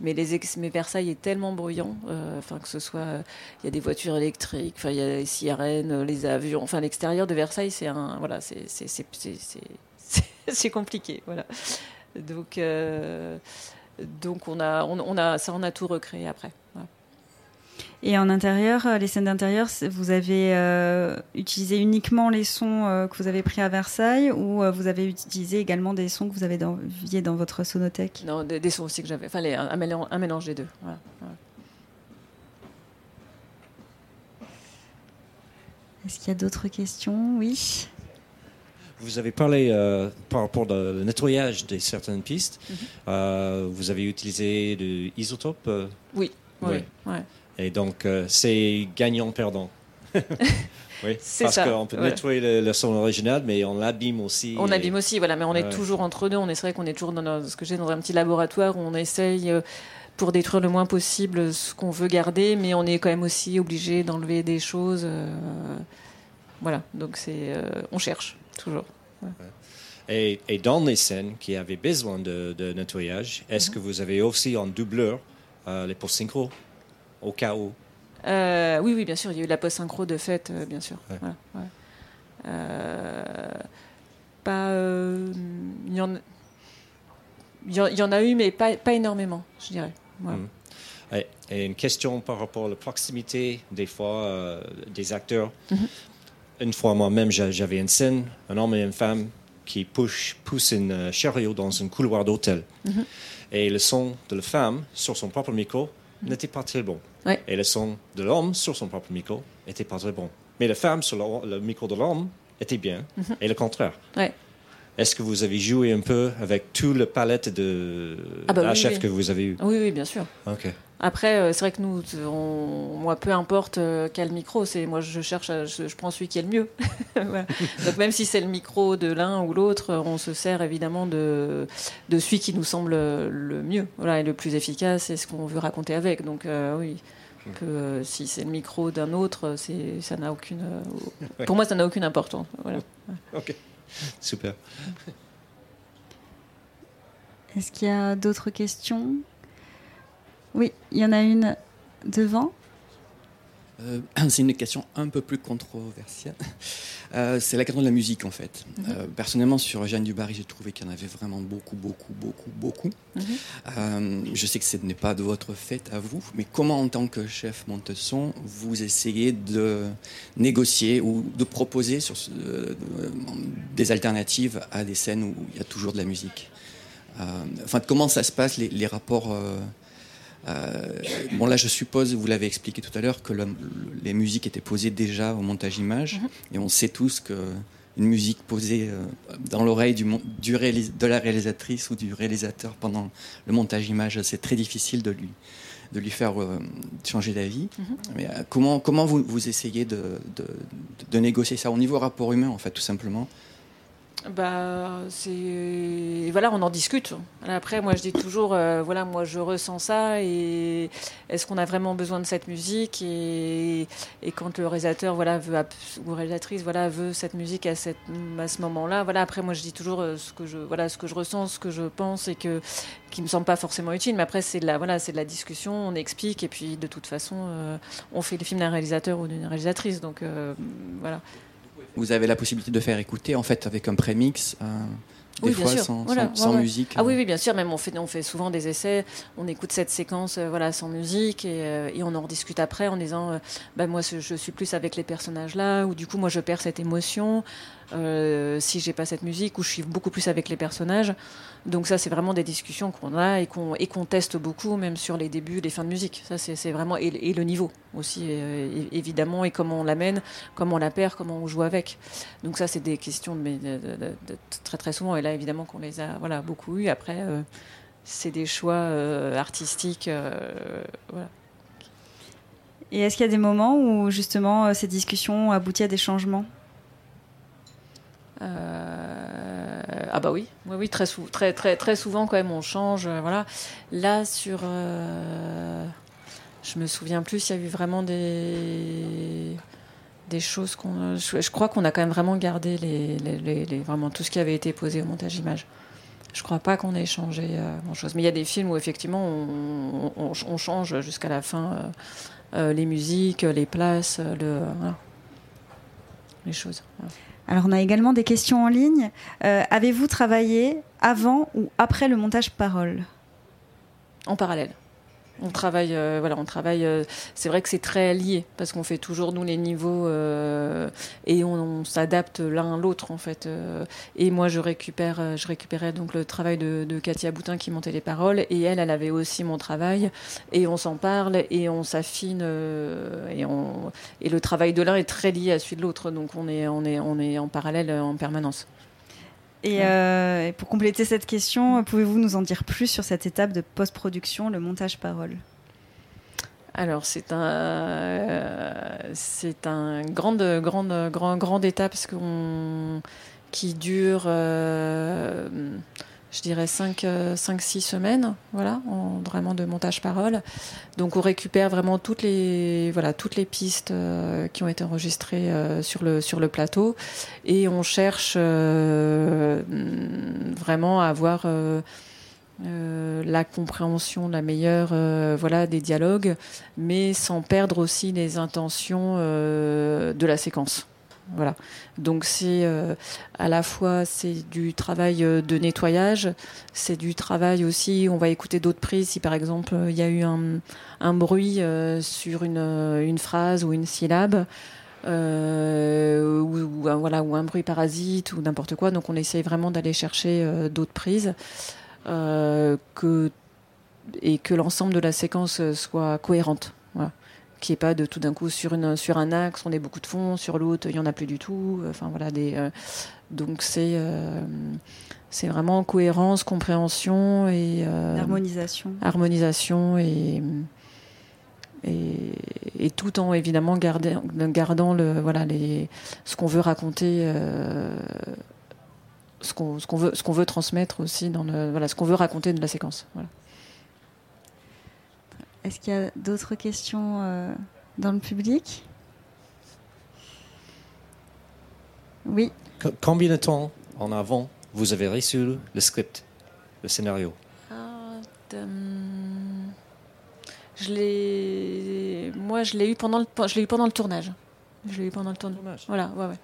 Mais les ex mais Versailles est tellement bruyant, euh, enfin que ce soit, il y a des voitures électriques, enfin il y a les sirènes, les avions, enfin l'extérieur de Versailles, c'est un voilà, c'est c'est compliqué, voilà. Donc donc on a on, on, a ça on a tout recréé après. Voilà. Et en intérieur, euh, les scènes d'intérieur, vous avez euh, utilisé uniquement les sons euh, que vous avez pris à Versailles ou vous avez utilisé également des sons que vous avez dans, dans votre sonothèque? Non, des, sons aussi que j'avais. Enfin, un, mélange, un, mélange, des deux. Est-ce qu'il y a d'autres questions? Oui. Vous avez parlé par rapport au nettoyage de certaines pistes. Mhm. vous avez utilisé de isotope Oui. Oui. oui. Et donc, euh, c'est gagnant-perdant. oui, parce qu'on peut nettoyer le, son original, mais on l'abîme aussi. On l'abîme aussi, voilà, mais on est toujours entre deux. On est, vrai qu'on est toujours dans ce que j'ai dans un petit laboratoire où on essaye euh, pour détruire le moins possible ce qu'on veut garder, mais on est quand même aussi obligé d'enlever des choses. Euh, voilà, donc c'est, on cherche toujours. Et, dans les scènes qui avaient besoin de, nettoyage, est-ce mhm. que vous avez aussi en doubleur les post-synchro au cas où? Euh, Oui, oui, bien sûr. Il y a eu la post-synchro de fait, euh, bien sûr. Euh, pas. Il y, en, il y, en a eu, mais pas, pas énormément, je dirais. Hmm. Et, une question par rapport à la proximité, des fois, des acteurs. Mhm. Une fois, moi-même, j'avais une scène, un homme et une femme qui poussent, poussent une chariot dans un couloir d'hôtel. Mhm. Et le son de la femme sur son propre micro n'était pas très bon. Et le son de l'homme sur son propre micro était pas très bon. Mais la femme sur le, le micro de l'homme était bien, et le contraire. Est-ce que vous avez joué un peu avec tout le palette de Ah bah oui, HF oui. que vous avez eu Oui, oui, bien sûr. Ok. Après, euh, c'est vrai que nous, on- moi, peu importe euh, quel micro, c'est moi, je cherche, à- je, je prends celui qui est le mieux. Voilà. Donc même si c'est le micro de l'un ou l'autre, on se sert évidemment de, de celui qui nous semble le mieux, voilà, et le plus efficace, et ce qu'on veut raconter avec. Donc euh, oui. Que euh, si c'est le micro d'un autre, c'est ça n'a aucune. euh, pour moi, ça n'a aucune importance. Voilà. Ok. Super. Est-ce qu'il y a d'autres questions? Oui, il y en a une devant. Euh, c'est une question un peu plus controversielle. Euh, c'est la question de la musique, en fait. Euh, personnellement, sur Jeanne du Barry, j'ai trouvé qu'il y en avait vraiment beaucoup, beaucoup, beaucoup, beaucoup. Mhm. Je sais que ce n'est pas de votre fait à vous, mais comment, en tant que chef Montesson, vous essayez de négocier ou de proposer sur ce- des alternatives à des scènes où il y a toujours de la musique? Enfin, comment ça se passe, les, les rapports bon là je suppose, vous l'avez expliqué tout à l'heure, que le- le- les musiques étaient posées déjà au montage image, et on sait tous que une musique posée euh, dans l'oreille du, du de la réalisatrice ou du réalisateur pendant le montage image, c'est très difficile de lui, de lui faire euh, changer d'avis. Mais euh, comment, comment vous, vous essayez de, de, de négocier ça au niveau rapport humain, en fait, tout simplement? Bah, c'est voilà, on en discute. Après, moi, je dis toujours, euh, voilà, moi, je ressens ça et est-ce qu'on a vraiment besoin de cette musique et, quand le réalisateur, voilà, veut ou réalisatrice, voilà, veut cette musique à ce moment-là, voilà. Après, moi, je dis toujours euh, ce que je voilà, ce que je ressens, ce que je pense et que qui me semble pas forcément utile. Mais après, c'est de la voilà, c'est la discussion, on explique et puis de toute façon, euh, on fait les films d'un réalisateur ou d'une réalisatrice, donc voilà. Vous avez la possibilité de faire écouter, en fait, avec un prémix, euh, des Oui, bien fois sûr. sans, Voilà, sans- sans ouais, ouais. musique. Ah oui, oui, bien sûr. Même on fait, on fait souvent des essais. On écoute cette séquence, euh, voilà, sans musique, et, euh, et on en rediscute après en disant, euh, bah, moi, je suis plus avec les personnages là, ou du coup, moi, je perds cette émotion euh, si j'ai pas cette musique, ou je suis beaucoup plus avec les personnages. Donc ça, c'est vraiment des discussions qu'on a et qu'on teste beaucoup, même sur les débuts, les fins de musique. Ça, c'est vraiment et, le niveau aussi, euh, évidemment, et comment on l'amène, comment on la perd, comment on joue avec. Donc ça, c'est des questions très très souvent. Et là, évidemment, qu'on les a voilà beaucoup eu. Après, euh, c'est des choix euh, artistiques. euh. Et est-ce qu'il y a des moments où justement euh, ces discussions ont abouti à des changements? Euh, ah bah oui, oui, très, très, très, très souvent quand même on change. euh, voilà. Là sur, euh, je me souviens plus, il y a eu vraiment des des choses qu'on, je, crois qu'on a quand même vraiment gardé les, vraiment tout ce qui avait été posé au montage image. Je crois pas qu'on ait changé euh, grand chose, mais il y a des films où effectivement on, change jusqu'à la fin les musiques, les places, les choses. voilà. Alors on a également des questions en ligne. Euh, Avez-vous travaillé avant ou après le montage parole? En parallèle. On travaille, euh, voilà, on travaille. euh, c'est vrai que c'est très lié parce qu'on fait toujours nous les niveaux euh, et on, s'adapte l'un à l'autre en fait. et moi, je récupère, je récupérais donc le travail de, de Katia Boutin qui montait les paroles et elle, elle avait aussi mon travail et on s'en parle et on s'affine et on et le travail de l'un est très lié à celui de l'autre. Donc on est, on est, on est en parallèle en permanence. Et, euh, et pour compléter cette question, pouvez-vous nous en dire plus sur cette étape de post-production, le montage parole? Alors c'est un euh, c'est un grande grande grand grande étape parce qu'on qui dure euh, je dirais 5 5 6 semaines voilà en, vraiment de montage parole. Donc on récupère vraiment toutes les voilà toutes les pistes euh, qui ont été enregistrées euh, sur le sur le plateau et on cherche euh, vraiment à avoir euh, euh, la compréhension la meilleure euh, voilà des dialogues mais sans perdre aussi les intentions euh, de la séquence voilà donc c'est euh, à la fois c'est du travail euh, de nettoyage c'est du travail aussi on va écouter d'autres prises si par exemple il y a eu un, bruit euh, sur une, phrase ou une syllabe ou, un- voilà ou un bruit parasite ou n'importe quoi donc on essaye vraiment d'aller chercher d'autres prises et que l'ensemble de la séquence soit cohérente. N'y ait pas de tout d'un coup sur, une, sur un axe, on est beaucoup de fond, sur l'autre, il n'y en a plus du tout. Enfin, voilà, des, donc c'est c'est vraiment cohérence, compréhension et harmonisation. Harmonisation et et, tout en évidemment gardant, gardant le, voilà, les, ce qu'on veut raconter, euh, ce qu'on veut, ce qu'on veut transmettre aussi dans le, voilà, ce qu'on veut raconter de la séquence. Voilà. Est-ce qu'il y a d'autres questions euh, dans le public? Oui. Combien de temps en avant vous avez reçu le script, le scénario? Ah, je l'ai, moi, je l'ai eu pendant le, je l'ai eu pendant le tournage. Je l'ai eu pendant le tournage. Voilà, ouais, ouais.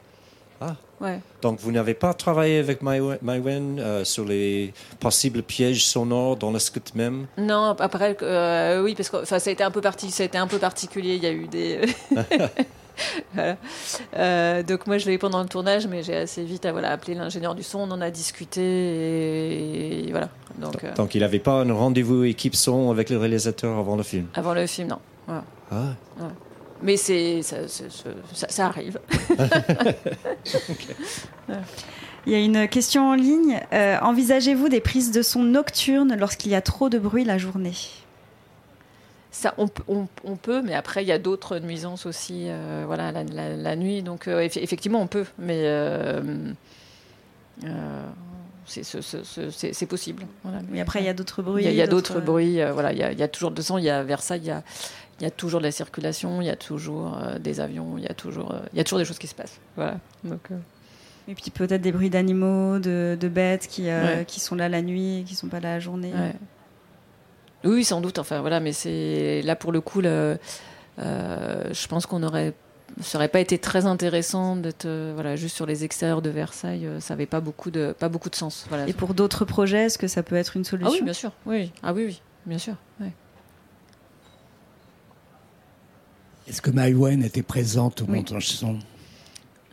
Ah. Ouais. Donc vous n'avez pas travaillé avec Mywen euh, sur les possibles pièges sonores dans le script même? Non, après, euh, oui, parce que ça a été un peu parti, ça a été un peu particulier. Il y a eu des. Euh, donc moi je l'ai eu pendant le tournage, mais j'ai assez vite voilà, appelé l'ingénieur du son, on en a discuté et, voilà. Donc, donc il n'avait pas un rendez-vous équipe son avec le réalisateur avant le film? Avant le film, non. Ah. Mais c'est ça, ça, arrive. Il y a une question en ligne. Euh, envisagez-vous des prises de son nocturnes lorsqu'il y a trop de bruit la journée? Ça, on, peut, mais après, il y a d'autres nuisances aussi euh, voilà, la, nuit. Donc, euh, effectivement, on peut, mais c'est possible. Mais après, il y a d'autres bruits. Il y a, d'autres bruits. voilà, il y, a, il y a toujours de sang. Il y a Versailles, il y a, il y a toujours de la circulation, il y a toujours euh, des avions, il y a toujours, euh, il y a toujours des choses qui se passent. Voilà. Donc, euh. Et puis peut-être des bruits d'animaux, de, bêtes qui, qui sont là la nuit et qui sont pas là la journée. Oui, sans doute. Enfin voilà, mais c'est là pour le coup, je pense qu'on aurait ça aurait pas été très intéressant d'être voilà juste sur les extérieurs de Versailles ça avait pas beaucoup de pas beaucoup de sens voilà. et pour d'autres projets est-ce que ça peut être une solution ah oui bien sûr oui ah oui oui bien sûr Est-ce que Maïwen était présente au montage son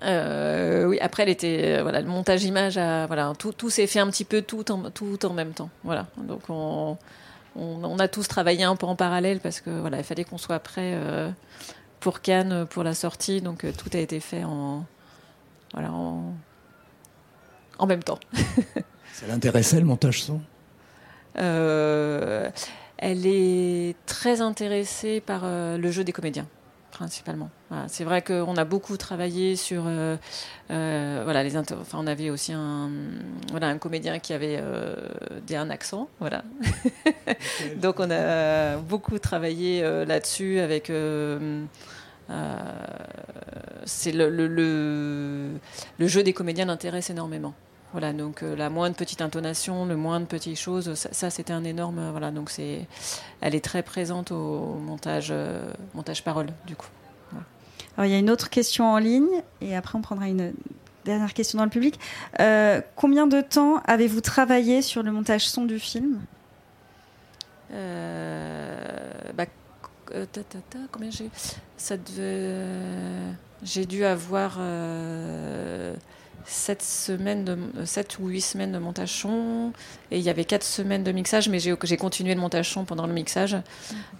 euh, oui, après, elle était, euh, voilà, le montage image, voilà, tout, tout s'est fait un petit peu tout en, tout en même temps. Voilà. Donc, on, on, a tous travaillé un peu en parallèle parce que voilà, il fallait qu'on soit prêt euh, pour Cannes, pour la sortie. Donc, tout a été fait en, voilà, en, en même temps. Ça l'intéressait, le montage son? Elle est très intéressée par le jeu des comédiens principalement. C'est vrai qu'on a beaucoup travaillé sur, euh, euh, voilà, les enfin, on avait aussi un, voilà, un comédien qui avait euh, un accent, voilà. Donc on a beaucoup travaillé là-dessus avec. c'est le, le, le, jeu des comédiens l'intéresse énormément. Voilà, donc la moindre petite intonation, le moindre petite chose, ça, c'était un énorme. voilà, donc c'est, elle est très présente au montage, montage parole, du coup. Alors, il y a une autre question en ligne et après on prendra une dernière question dans le public. Euh, combien de temps avez-vous travaillé sur le montage son du film? Euh, bah, euh, Combien j'ai Ça J'ai dû avoir 7 semaines 7 ou 8 semaines de montage et il y avait 4 semaines de mixage mais j'ai continué le montage pendant le mixage.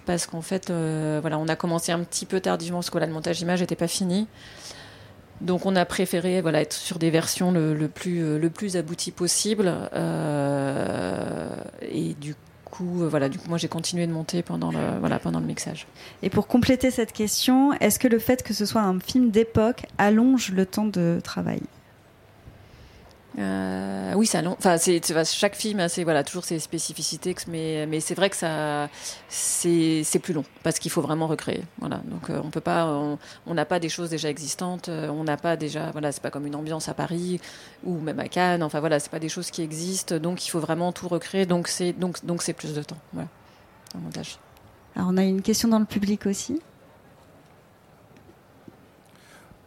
Parce qu'en fait euh, voilà on a commencé un petit peu tardivement parce que le montage image n'était pas fini. Donc on a préféré voilà être sur des versions le, plus euh, le abouti possible. Euh, et du coup voilà du coup moi j'ai continué de monter pendant le voilà pendant le mixage. Et pour compléter cette question est-ce que le fait que ce soit un film d'époque allonge le temps de travail? Euh, oui, ça Enfin, c'est chaque film ses, voilà toujours ses spécificités, mais mais c'est vrai que ça c'est plus long parce qu'il faut vraiment recréer. Voilà, donc euh, on peut pas, on n'a pas des choses déjà existantes, euh, on n'a pas déjà voilà, c'est pas comme une ambiance à Paris ou même à Cannes. Enfin voilà, c'est pas des choses qui existent, donc il faut vraiment tout recréer. Donc c'est donc donc c'est plus de temps. Voilà, montage. Alors on a une question dans le public aussi.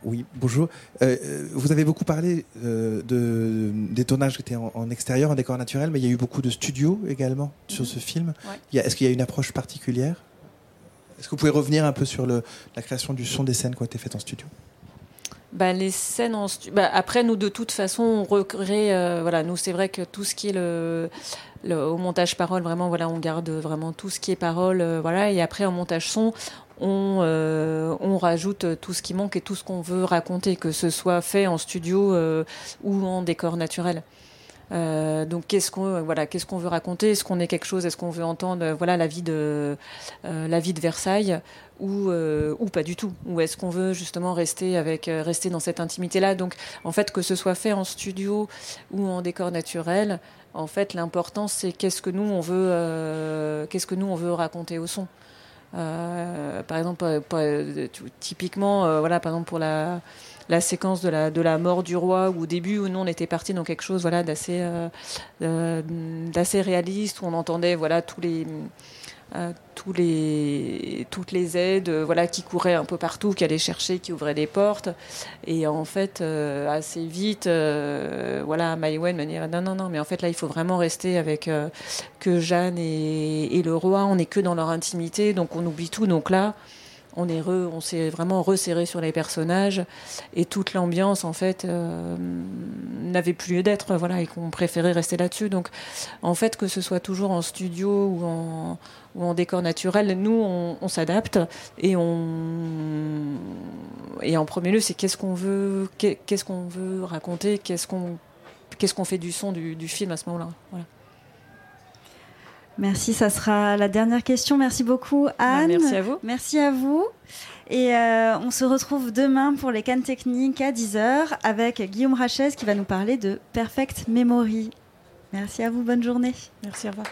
Oui, bonjour. Euh, euh, vous avez beaucoup parlé euh, de, des tournages qui étaient en, extérieur, en décor naturel, mais il y a eu beaucoup de studios également sur mhm. ce film. Est-ce qu'il y a une approche particulière? Est-ce que vous pouvez revenir un peu sur le, la création du son des scènes qui ont été faites en studio? Bah, les scènes en bah, après nous de toute façon on recrée euh, voilà nous c'est vrai que tout ce qui est le, au montage parole vraiment voilà on garde vraiment tout ce qui est parole euh, voilà et après en montage son on, euh, on rajoute tout ce qui manque et tout ce qu'on veut raconter que ce soit fait en studio ou en décor naturel. Donc qu'est-ce qu'on voilà qu'est-ce qu'on veut raconter? Est-ce qu'on est quelque chose? Est-ce qu'on veut entendre voilà la vie de la vie de Versailles? Ou, euh, ou pas du tout? Ou est-ce qu'on veut justement rester, avec, euh, rester dans cette intimité-là? Donc, en fait, que ce soit fait en studio ou en décor naturel, en fait, l'important, c'est qu'est-ce que nous, on veut, euh, qu'est-ce que nous, on veut raconter au son. Par exemple, typiquement, voilà, par exemple, pour la, la séquence de la, de la mort du roi, où au début, où nous, on était parti dans quelque chose voilà, d'assez, d'assez réaliste, où on entendait voilà, tous les tous les, toutes les aides euh, voilà, qui couraient un peu partout, qui allaient chercher, qui ouvraient des portes. Et en fait, euh, assez vite, euh, voilà, Maïwen m'a dit non, non, non, mais en fait, là, il faut vraiment rester avec que Jeanne et, et, le roi, on n'est que dans leur intimité, donc on oublie tout. Donc là, on est on s'est vraiment resserré sur les personnages et toute l'ambiance en fait n'avait plus lieu d'être voilà et qu'on préférait rester là-dessus donc en fait que ce soit toujours en studio ou en décor naturel, nous, on, s'adapte et on et en premier lieu, c'est qu'est-ce qu'on veut, qu'est-ce qu'on veut raconter, qu'est-ce qu'on fait du son du, film à ce moment-là. Merci, ça sera la dernière question. Merci beaucoup bah, Anne. merci à vous. Merci à vous. Et euh, on se retrouve demain pour les cannes techniques à 10h avec Guillaume Rachez qui va nous parler de Perfect Memory. Merci à vous, bonne journée. Merci, à vous.